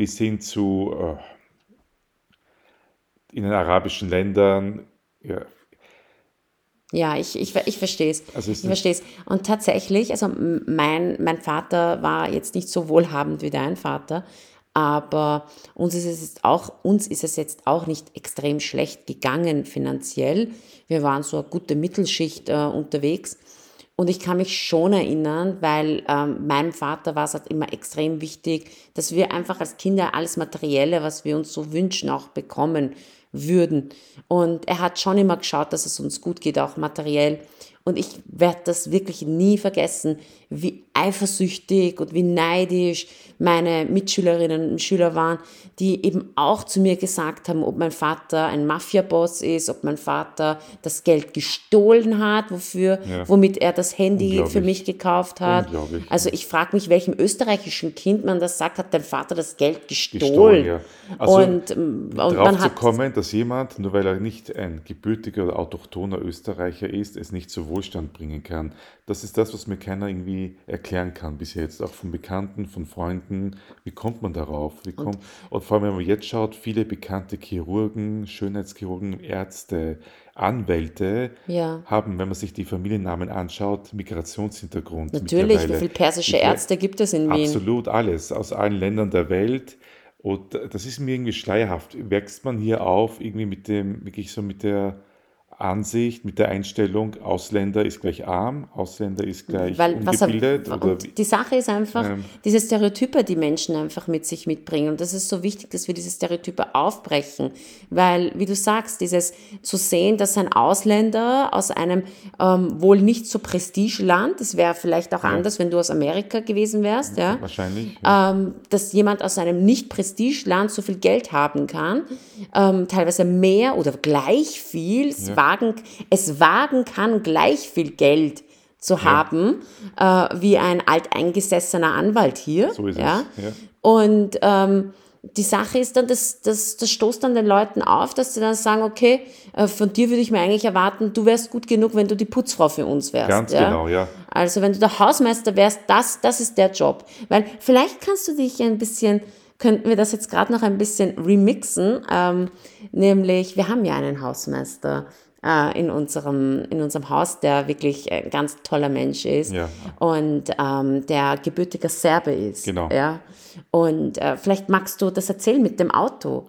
bis hin zu äh, in den arabischen Ländern, ja, Ja, ich, ich, ich verstehe es. Also ich verstehe es. Und tatsächlich, also mein, mein Vater war jetzt nicht so wohlhabend wie dein Vater, aber uns ist es jetzt auch, uns ist es jetzt auch nicht extrem schlecht gegangen finanziell. Wir waren so eine gute Mittelschicht äh, unterwegs. Und ich kann mich schon erinnern, weil ähm, meinem Vater war es halt immer extrem wichtig, dass wir einfach als Kinder alles Materielle, was wir uns so wünschen, auch bekommen würden. Und er hat schon immer geschaut, dass es uns gut geht, auch materiell. Und ich werde das wirklich nie vergessen, wie eifersüchtig und wie neidisch meine Mitschülerinnen und Schüler waren, die eben auch zu mir gesagt haben, ob mein Vater ein Mafiaboss ist, ob mein Vater das Geld gestohlen hat, wofür, Ja. womit er das Handy für mich gekauft hat. Also ich frage mich, welchem österreichischen Kind man das sagt, hat dein Vater das Geld gestohlen. Gestohlen, ja. Also, und ähm, und Darauf zu kommen, dass jemand, nur weil er nicht ein gebürtiger oder autochthoner Österreicher ist, es nicht zu Wohlstand bringen kann. Das ist das, was mir keiner irgendwie erklären kann bis jetzt, auch von Bekannten, von Freunden. Wie kommt man darauf? Wie kommt, und vor allem, wenn man jetzt schaut, viele bekannte Chirurgen, Schönheitschirurgen, Ärzte, Anwälte Ja. haben, wenn man sich die Familiennamen anschaut, Migrationshintergrund. natürlich, wie viele persische Ich- Ärzte gibt es in Wien? Absolut alles, aus allen Ländern der Welt. Und das ist mir irgendwie schleierhaft. Wächst man hier auf, irgendwie mit dem, wirklich so mit der Ansicht, mit der Einstellung, Ausländer ist gleich arm, Ausländer ist gleich Weil, was er, ungebildet. oder die Sache ist einfach, Ähm. diese Stereotype, die Menschen einfach mit sich mitbringen. Und das ist so wichtig, dass wir diese Stereotype aufbrechen. Weil, wie du sagst, dieses zu sehen, dass ein Ausländer aus einem ähm, wohl nicht so Prestigeland, das wäre vielleicht auch anders, wenn du aus Amerika gewesen wärst, ja, wahrscheinlich. ähm, dass jemand aus einem Nicht-Prestigeland so viel Geld haben kann, ähm, teilweise mehr oder gleich viel, es, wagen, es wagen kann, gleich viel Geld zu haben, äh, wie ein alteingesessener Anwalt hier. So ist es, ja? ja. Und ähm, die Sache ist dann, das, das, das stoßt dann den Leuten auf, dass sie dann sagen, okay, äh, von dir würde ich mir eigentlich erwarten, du wärst gut genug, wenn du die Putzfrau für uns wärst. Ganz ja? genau, ja. Also wenn du der Hausmeister wärst, das, das ist der Job. Weil vielleicht kannst du dich ein bisschen, könnten wir das jetzt gerade noch ein bisschen remixen, ähm, nämlich wir haben ja einen Hausmeister äh, in, unserem, in unserem Haus, der wirklich ein ganz toller Mensch ist Ja. und ähm, der gebürtiger Serbe ist. Genau. Ja? Und äh, vielleicht magst du das erzählen mit dem Auto.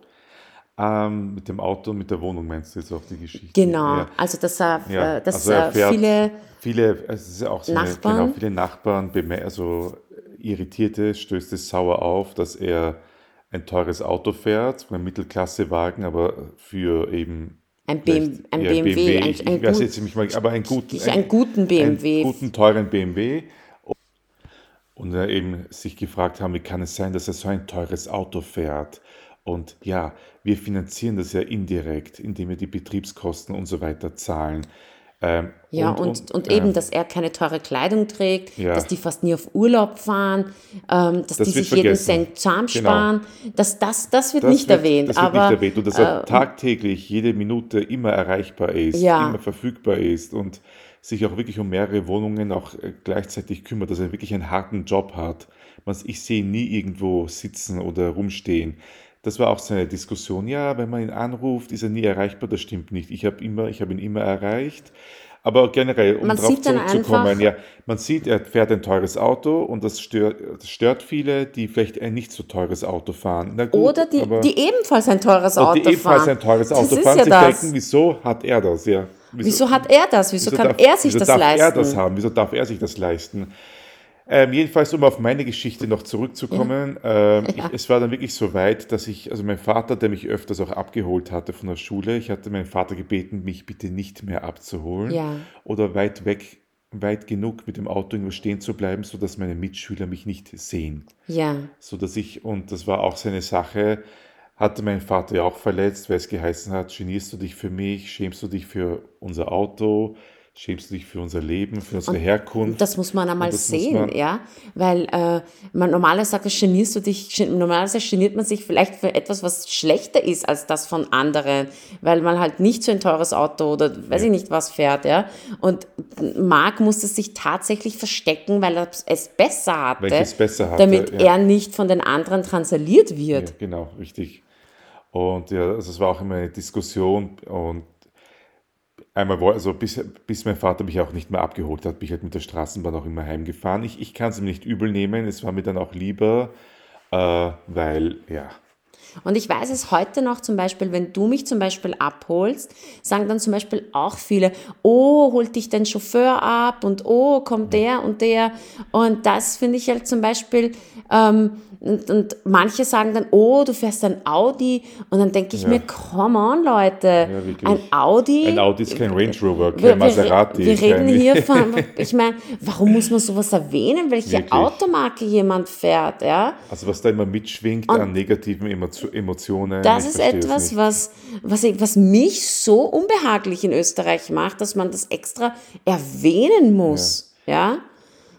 Ähm, mit dem Auto und mit der Wohnung meinst du jetzt auch die Geschichte? Genau, Ja. also dass er, Ja, äh, dass also er äh, viele viele, ja auch so eine, Nachbarn? genau, viele Nachbarn, also Irritierte, stößt es sauer auf, dass er ein teures Auto fährt, ein Mittelklassewagen, aber für eben ein, BM, ein eher BMW, ein, ich, ein, ich gut, jetzt mal, aber einen guten, Ich- einen guten BMW. einen guten teuren BMW. Und er eben sich gefragt haben, wie kann es sein, dass er so ein teures Auto fährt? Und ja, wir finanzieren das ja indirekt, indem wir die Betriebskosten und so weiter zahlen. Ähm, Ja, und, und, eben, ähm, dass er keine teure Kleidung trägt, Ja. dass die fast nie auf Urlaub fahren, ähm, dass Das die wird sich jeden vergessen. Cent zusammen Genau. sparen. Das, das, das wird Das nicht wird, erwähnt. Das wird aber, nicht erwähnt und dass er äh, tagtäglich, jede Minute immer erreichbar ist, Ja. immer verfügbar ist und sich auch wirklich um mehrere Wohnungen auch äh, gleichzeitig kümmert, dass er wirklich einen harten Job hat. Ich sehe ihn nie irgendwo sitzen oder rumstehen. Das war auch seine Diskussion. Ja, wenn man ihn anruft, ist er nie erreichbar. Das stimmt nicht. Ich habe immer, ich habe ihn immer erreicht. Aber generell, um Man darauf zurückzukommen, ja, man sieht, er fährt ein teures Auto und das stört, das stört viele, die vielleicht ein nicht so teures Auto fahren. Gut, oder die, die ebenfalls ein teures Auto die ebenfalls fahren. ein teures Das Auto ist fahren, ja sich das. denken, wieso hat er das? Ja, Wieso hat er das? Wieso, kann darf, er sich wieso das darf leisten? er das haben? Wieso darf er sich das leisten? Ähm, jedenfalls, um auf meine Geschichte noch zurückzukommen, ähm, ich, es war dann wirklich so weit, dass ich, also mein Vater, der mich öfters auch abgeholt hatte von der Schule, ich hatte meinen Vater gebeten, mich bitte nicht mehr abzuholen Ja. oder weit weg, weit genug mit dem Auto irgendwo stehen zu bleiben, sodass meine Mitschüler mich nicht sehen. Ja, so dass ich, und das war auch seine Sache, hatte mein Vater ja auch verletzt, weil es geheißen hat, genierst du dich für mich, schämst du dich für unser Auto, schämst du dich für unser Leben, für unsere Herkunft. das muss man einmal Und sehen, man- ja. Weil äh, man normalerweise sagt, genierst du dich, normalerweise geniert man sich vielleicht für etwas, was schlechter ist als das von anderen, weil man halt nicht so ein teures Auto oder weiß ich nicht was fährt, ja. Und Marc musste sich tatsächlich verstecken, weil er es besser hatte, es besser hatte, damit ja. er nicht von den anderen transaliert wird. Ja, genau, richtig. Und ja, also es war auch immer eine Diskussion und einmal, also bis, bis mein Vater mich auch nicht mehr abgeholt hat, bin ich halt mit der Straßenbahn auch immer heimgefahren. Ich, ich kann es ihm nicht übel nehmen, es war mir dann auch lieber, äh, weil, ja, Und ich weiß es heute noch zum Beispiel, wenn du mich zum Beispiel abholst, sagen dann zum Beispiel auch viele, oh, holt dich dein Chauffeur ab und oh, kommt der und der. Und das finde ich halt zum Beispiel, ähm, und, und manche sagen dann, oh, du fährst ein Audi. Und dann denke ich Ja. mir, come on, Leute, wirklich. ein Audi. ein Audi ist kein Range Rover, kein Wir, Maserati. wir reden hier von, ich meine, warum muss man sowas erwähnen, welche Wirklich. Automarke jemand fährt, ja? Also was da immer mitschwingt an negativen Emotio- Emotionen. Das ist etwas, was, was, was mich so unbehaglich in Österreich macht, dass man das extra erwähnen muss. Ja?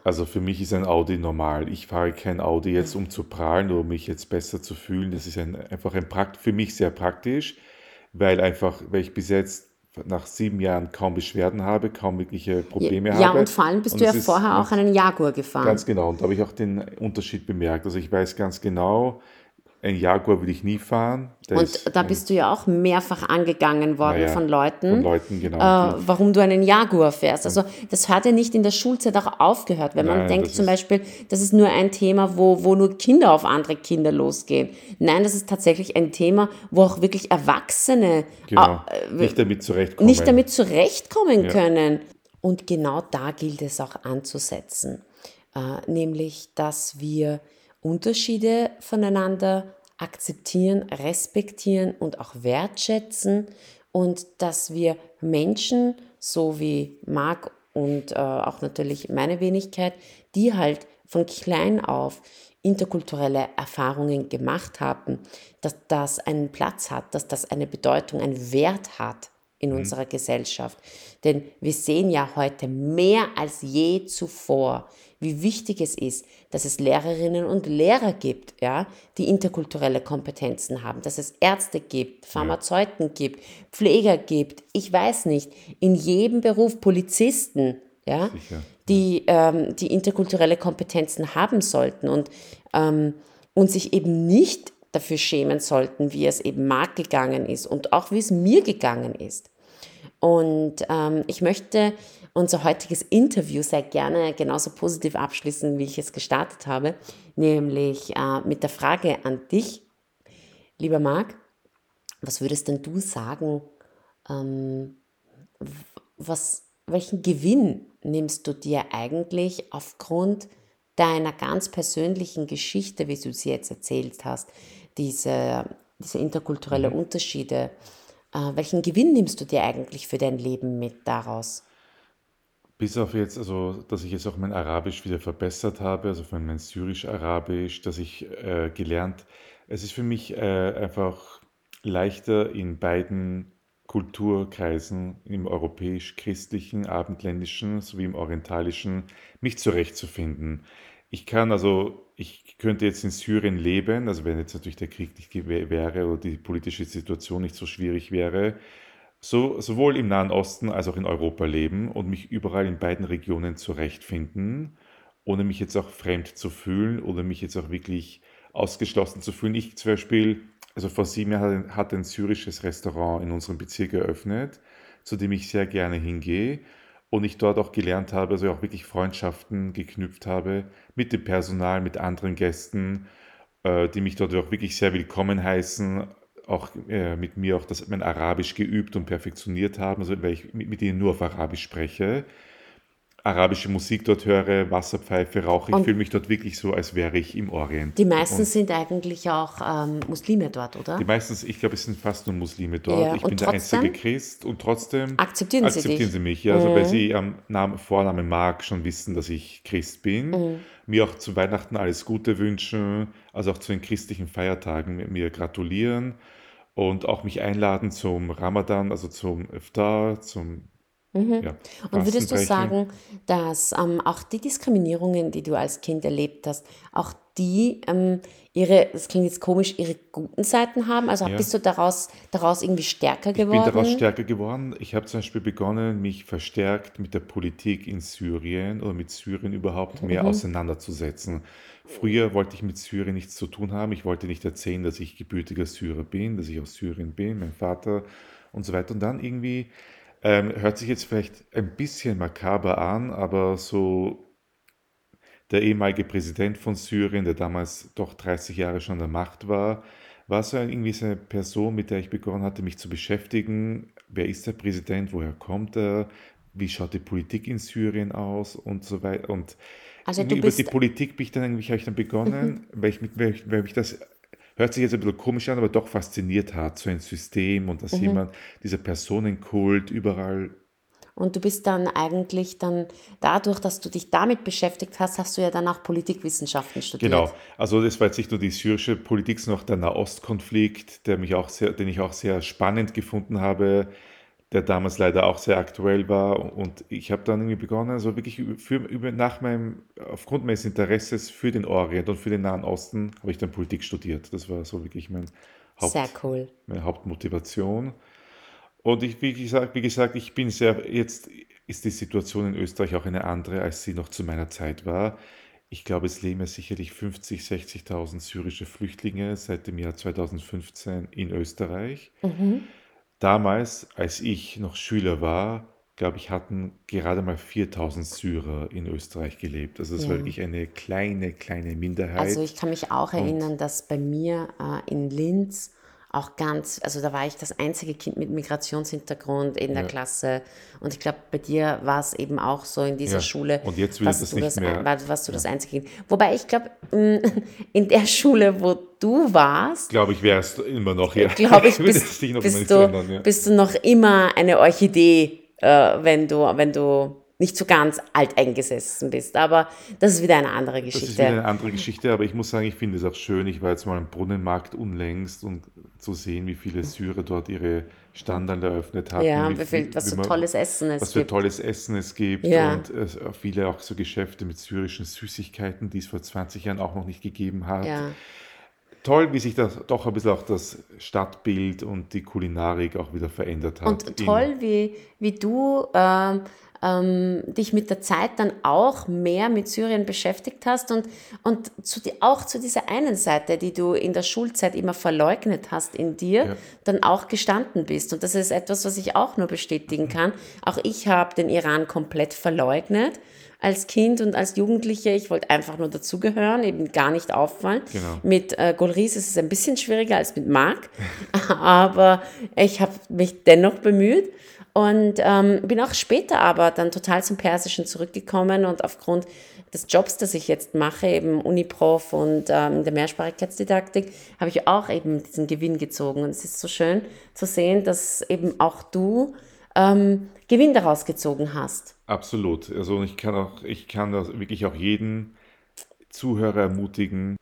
Also für mich ist ein Audi normal. Ich fahre kein Audi jetzt, um zu prahlen oder um mich jetzt besser zu fühlen. Das ist ein, einfach ein Prakt für mich sehr praktisch, weil einfach, weil ich bis jetzt nach sieben Jahren kaum Beschwerden habe, kaum wirkliche Probleme Ja, habe. und vor allem bist Und du ja vorher auch einen Jaguar gefahren. Ganz genau, und da habe ich auch den Unterschied bemerkt. Also ich weiß ganz genau, ein Jaguar würde ich nie fahren. Der und da bist du ja auch mehrfach angegangen worden ja, von Leuten, von Leuten genau, äh, warum du einen Jaguar fährst. Also das hat ja nicht in der Schulzeit auch aufgehört, wenn Nein, man denkt zum Beispiel, das ist nur ein Thema, wo, wo nur Kinder auf andere Kinder losgehen. Nein, das ist tatsächlich ein Thema, wo auch wirklich Erwachsene genau, äh, nicht damit zurechtkommen, nicht damit zurechtkommen ja. können. Und genau da gilt es auch anzusetzen, äh, nämlich dass wir Unterschiede voneinander akzeptieren, respektieren und auch wertschätzen und dass wir Menschen, so wie Marc und äh, auch natürlich meine Wenigkeit, die halt von klein auf interkulturelle Erfahrungen gemacht haben, dass das einen Platz hat, dass das eine Bedeutung, einen Wert hat in mhm. unserer Gesellschaft. Denn wir sehen ja heute mehr als je zuvor, wie wichtig es ist, dass es Lehrerinnen und Lehrer gibt, ja, die interkulturelle Kompetenzen haben, dass es Ärzte gibt, Pharmazeuten gibt, Pfleger gibt, ich weiß nicht, in jedem Beruf Polizisten, ja, die, ähm, die interkulturelle Kompetenzen haben sollten und, ähm, und sich eben nicht dafür schämen sollten, wie es eben Marc gegangen ist und auch wie es mir gegangen ist. Und ähm, ich möchte unser heutiges Interview sehr gerne genauso positiv abschließen, wie ich es gestartet habe, nämlich äh, mit der Frage an dich, lieber Marc, was würdest denn du sagen, ähm, was, welchen Gewinn nimmst du dir eigentlich aufgrund deiner ganz persönlichen Geschichte, wie du sie jetzt erzählt hast, diese, diese interkulturelle mhm. Unterschiede, äh, welchen Gewinn nimmst du dir eigentlich für dein Leben mit daraus? Bis auf jetzt, also dass ich jetzt auch mein Arabisch wieder verbessert habe, also von mein Syrisch-Arabisch, dass ich äh, gelernt, es ist für mich äh, einfach leichter in beiden Kulturkreisen, im europäisch-christlichen, abendländischen sowie im orientalischen, mich zurechtzufinden. Ich kann also, ich könnte jetzt in Syrien leben, also wenn jetzt natürlich der Krieg nicht wäre oder die politische Situation nicht so schwierig wäre, so, sowohl im Nahen Osten als auch in Europa leben und mich überall in beiden Regionen zurechtfinden, ohne mich jetzt auch fremd zu fühlen oder mich jetzt auch wirklich ausgeschlossen zu fühlen. Ich zum Beispiel, also vor sieben Jahren hat ein syrisches Restaurant in unserem Bezirk eröffnet, zu dem ich sehr gerne hingehe und ich dort auch gelernt habe, also auch wirklich Freundschaften geknüpft habe mit dem Personal, mit anderen Gästen, äh, die mich dort auch wirklich sehr willkommen heißen, auch äh, mit mir auch das, mein Arabisch geübt und perfektioniert haben, also weil ich mit, mit ihnen nur auf Arabisch spreche arabische Musik dort höre, Wasserpfeife rauche. Ich fühle mich dort wirklich so, als wäre ich im Orient. Die meisten und sind eigentlich auch ähm, Muslime dort, oder? Die meisten, ich glaube, es sind fast nur Muslime dort. Ja, ich bin der einzige Christ und trotzdem akzeptieren, akzeptieren sie, sie, mich. Ja, also mhm. weil sie am Namen, Vornamen Mark schon wissen, dass ich Christ bin. Mhm. Mir auch zu Weihnachten alles Gute wünschen, also auch zu den christlichen Feiertagen mit mir gratulieren und auch mich einladen zum Ramadan, also zum Iftar, zum Mhm. Ja, Und würdest du sagen, dass ähm, auch die Diskriminierungen, die du als Kind erlebt hast, auch die ähm, ihre, das klingt jetzt komisch, ihre guten Seiten haben? Also ja. bist du daraus, daraus irgendwie stärker geworden? Ich bin daraus stärker geworden. Ich habe zum Beispiel begonnen, mich verstärkt mit der Politik in Syrien oder mit Syrien überhaupt mehr mhm. auseinanderzusetzen. Früher wollte ich mit Syrien nichts zu tun haben. Ich wollte nicht erzählen, dass ich gebürtiger Syrer bin, dass ich aus Syrien bin, mein Vater und so weiter. Und dann irgendwie ähm, hört sich jetzt vielleicht ein bisschen makaber an, aber so der ehemalige Präsident von Syrien, der damals doch 30 Jahre schon an der Macht war, war so irgendwie so eine Person, mit der ich begonnen hatte, mich zu beschäftigen. Wer ist der Präsident? Woher kommt er? Wie schaut die Politik in Syrien aus? Und so weiter. Und also über die Politik bin ich dann eigentlich, habe ich dann begonnen, mhm. weil, ich weil, ich, weil ich das hört sich jetzt ein bisschen komisch an, aber doch fasziniert hat, so ein System und dass mhm. jemand, dieser Personenkult überall. Und du bist dann eigentlich dann, dadurch, dass du dich damit beschäftigt hast, hast du ja dann auch Politikwissenschaften studiert. Genau, also das war jetzt nicht nur die syrische Politik, sondern auch der Nahostkonflikt, der mich auch sehr, den ich auch sehr spannend gefunden habe der damals leider auch sehr aktuell war. Und ich habe dann irgendwie begonnen, also wirklich für, über, nach meinem, aufgrund meines Interesses für den Orient und für den Nahen Osten, habe ich dann Politik studiert. Das war so wirklich mein Haupt, sehr cool. meine Hauptmotivation. Und ich, wie gesagt, wie gesagt, ich bin sehr, jetzt ist die Situation in Österreich auch eine andere, als sie noch zu meiner Zeit war. ich glaube, es leben ja sicherlich 50, 60.000 syrische Flüchtlinge seit dem Jahr 2015 in Österreich. Mhm. Damals, als ich noch Schüler war, glaube ich, hatten gerade mal 4000 Syrer in Österreich gelebt. Also es war Ja. wirklich eine kleine, kleine Also Minderheit. ich kann mich auch Und erinnern, dass bei mir äh, in Linz auch ganz, also da war ich das einzige Kind mit Migrationshintergrund in der ja, Klasse. Und ich glaube, bei dir war es eben auch so in dieser ja. Schule, Und jetzt was das du nicht das, mehr, war- was du das ja. einzige Kind. Wobei ich glaube, in der Schule, wo du warst, Glaube ich, wärst du immer noch, ja. glaube ich, bist, bist, du, verändern, ja. bist du noch immer eine Orchidee, äh, wenn, du, wenn du nicht so ganz alteingesessen bist. Aber das ist wieder eine andere Das ist wieder Geschichte. eine andere Geschichte, aber ich muss sagen, ich finde es auch schön. Ich war jetzt mal am Brunnenmarkt unlängst und zu sehen, wie viele Syrer dort ihre Standeln eröffnet hatten, Ja, wie wie viel, was wie so tolles Essen es was für gibt. tolles Essen es gibt Ja. und es, viele auch so Geschäfte mit syrischen Süßigkeiten, die es vor 20 Jahren auch noch nicht gegeben hat. Ja. Toll, wie sich das doch ein bisschen auch das Stadtbild und die Kulinarik auch wieder verändert hat. Und toll, wie, wie du ähm, ähm, dich mit der Zeit dann auch mehr mit Syrien beschäftigt hast und, und zu, die- auch zu dieser einen Seite, die du in der Schulzeit immer verleugnet hast in dir, ja, dann auch gestanden bist. Und das ist etwas, was ich auch nur bestätigen kann. Auch ich habe den Iran komplett verleugnet als Kind und als Jugendliche. Ich wollte einfach nur dazugehören, eben gar nicht auffallen. genau. Mit äh, Golris ist es ein bisschen schwieriger als mit Marc, aber ich habe mich dennoch bemüht und ähm, bin auch später aber dann total zum Persischen zurückgekommen und aufgrund des Jobs, das ich jetzt mache, eben Uniprof und ähm, der Mehrsprachigkeitsdidaktik, habe ich auch eben diesen Gewinn gezogen. Und es ist so schön zu sehen, dass eben auch du ähm, Gewinn daraus gezogen hast. Absolut. Also ich kann auch, ich kann das wirklich auch jeden Zuhörer ermutigen,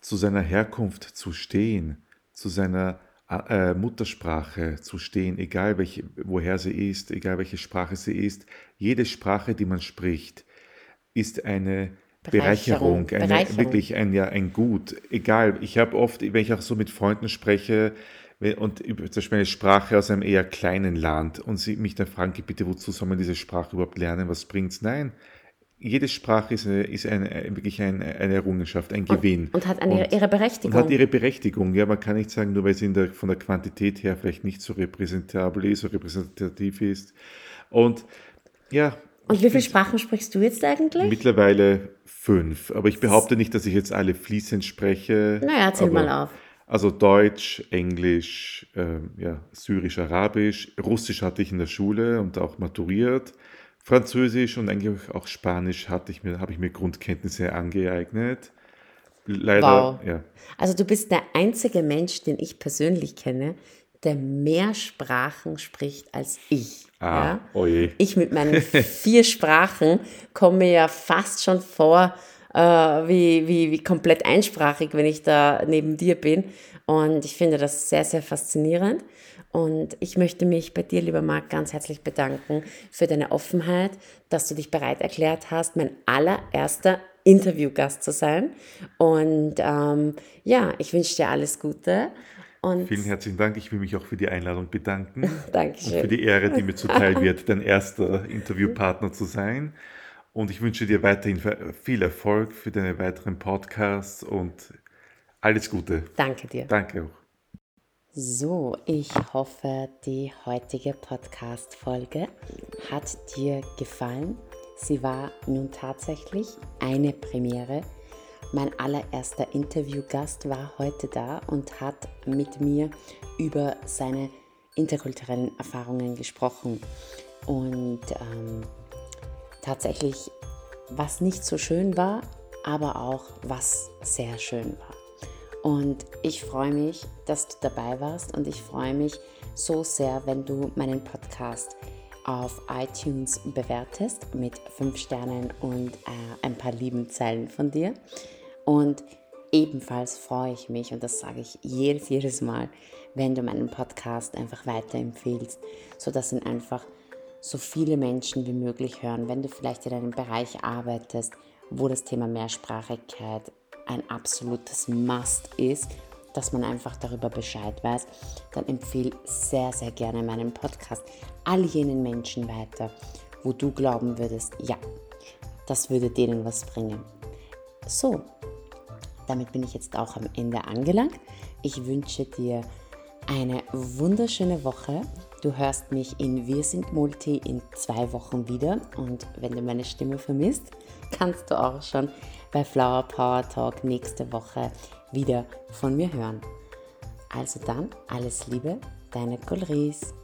zu seiner Herkunft zu stehen, zu seiner äh, Muttersprache zu stehen, egal welche, woher sie ist, egal welche Sprache sie ist. Jede Sprache, die man spricht, ist eine Bereicherung, Bereicherung, eine, Bereicherung. wirklich ein, ja, ein Gut. Egal, ich habe oft, wenn ich auch so mit Freunden spreche und zum Beispiel eine Sprache aus einem eher kleinen Land und sie mich dann fragen, bitte, wozu soll man diese Sprache überhaupt lernen, was bringt's? Nein, jede Sprache ist, eine, ist eine, wirklich eine, eine Errungenschaft, ein Gewinn Und hat eine, und, ihre und hat Berechtigung. ihre Berechtigung. Ja, man kann nicht sagen, nur weil sie der, von der Quantität her vielleicht nicht so repräsentabel ist, so repräsentativ ist. Und ja, Und wie viele Sprachen sprichst du jetzt eigentlich? mittlerweile fünf, aber ich behaupte nicht, dass ich jetzt alle fließend spreche, Naja, erzähl mal auf. also Deutsch, Englisch, ähm, ja, Syrisch, Arabisch, Russisch hatte ich in der Schule und auch maturiert. Französisch und eigentlich auch Spanisch hatte ich mir, habe ich mir Grundkenntnisse angeeignet. Leider, Wow. ja. Also du bist der einzige Mensch, den ich persönlich kenne, der mehr Sprachen spricht als ich. Ah, Ja? oje. Ich mit meinen vier Sprachen komme mir ja fast schon vor äh, wie, wie, wie komplett einsprachig, wenn ich da neben dir bin. Und ich finde das sehr, sehr faszinierend. Und ich möchte mich bei dir, lieber Marc, ganz herzlich bedanken für deine Offenheit, dass du dich bereit erklärt hast, mein allererster Interviewgast zu sein. Und ähm, ja, ich wünsche dir alles Gute. Und Vielen herzlichen Dank. Ich will mich auch für die Einladung bedanken und für Dankeschön. die Ehre, die mir zuteil wird, dein erster Interviewpartner zu sein. Und ich wünsche dir weiterhin viel Erfolg für deine weiteren Podcasts und alles Gute. Danke dir. Danke auch. So, ich hoffe, die heutige Podcast-Folge hat dir gefallen. Sie war nun tatsächlich eine Premiere. Mein allererster Interviewgast war heute da und hat mit mir über seine interkulturellen Erfahrungen gesprochen. Und ähm, tatsächlich, was nicht so schön war, aber auch was sehr schön war. Und ich freue mich, dass du dabei warst und ich freue mich so sehr, wenn du meinen Podcast auf iTunes bewertest mit 5 Sternen und äh, ein paar lieben Zeilen von dir. Und ebenfalls freue ich mich, und das sage ich jedes, jedes Mal, wenn du meinen Podcast einfach weiterempfehlst, sodass ihn einfach so viele Menschen wie möglich hören. Wenn du vielleicht in einem Bereich arbeitest, wo das Thema Mehrsprachigkeit ein absolutes Must ist, dass man einfach darüber Bescheid weiß, dann empfehle sehr, sehr gerne meinen Podcast all jenen Menschen weiter, wo du glauben würdest, ja, das würde denen was bringen. So, damit bin ich jetzt auch am Ende angelangt. Ich wünsche dir eine wunderschöne Woche. Du hörst mich in Wir sind Multi in zwei Wochen wieder und wenn du meine Stimme vermisst, kannst du auch schon bei Flower Power Talk nächste Woche wieder von mir hören. Also dann, alles Liebe, deine Colries.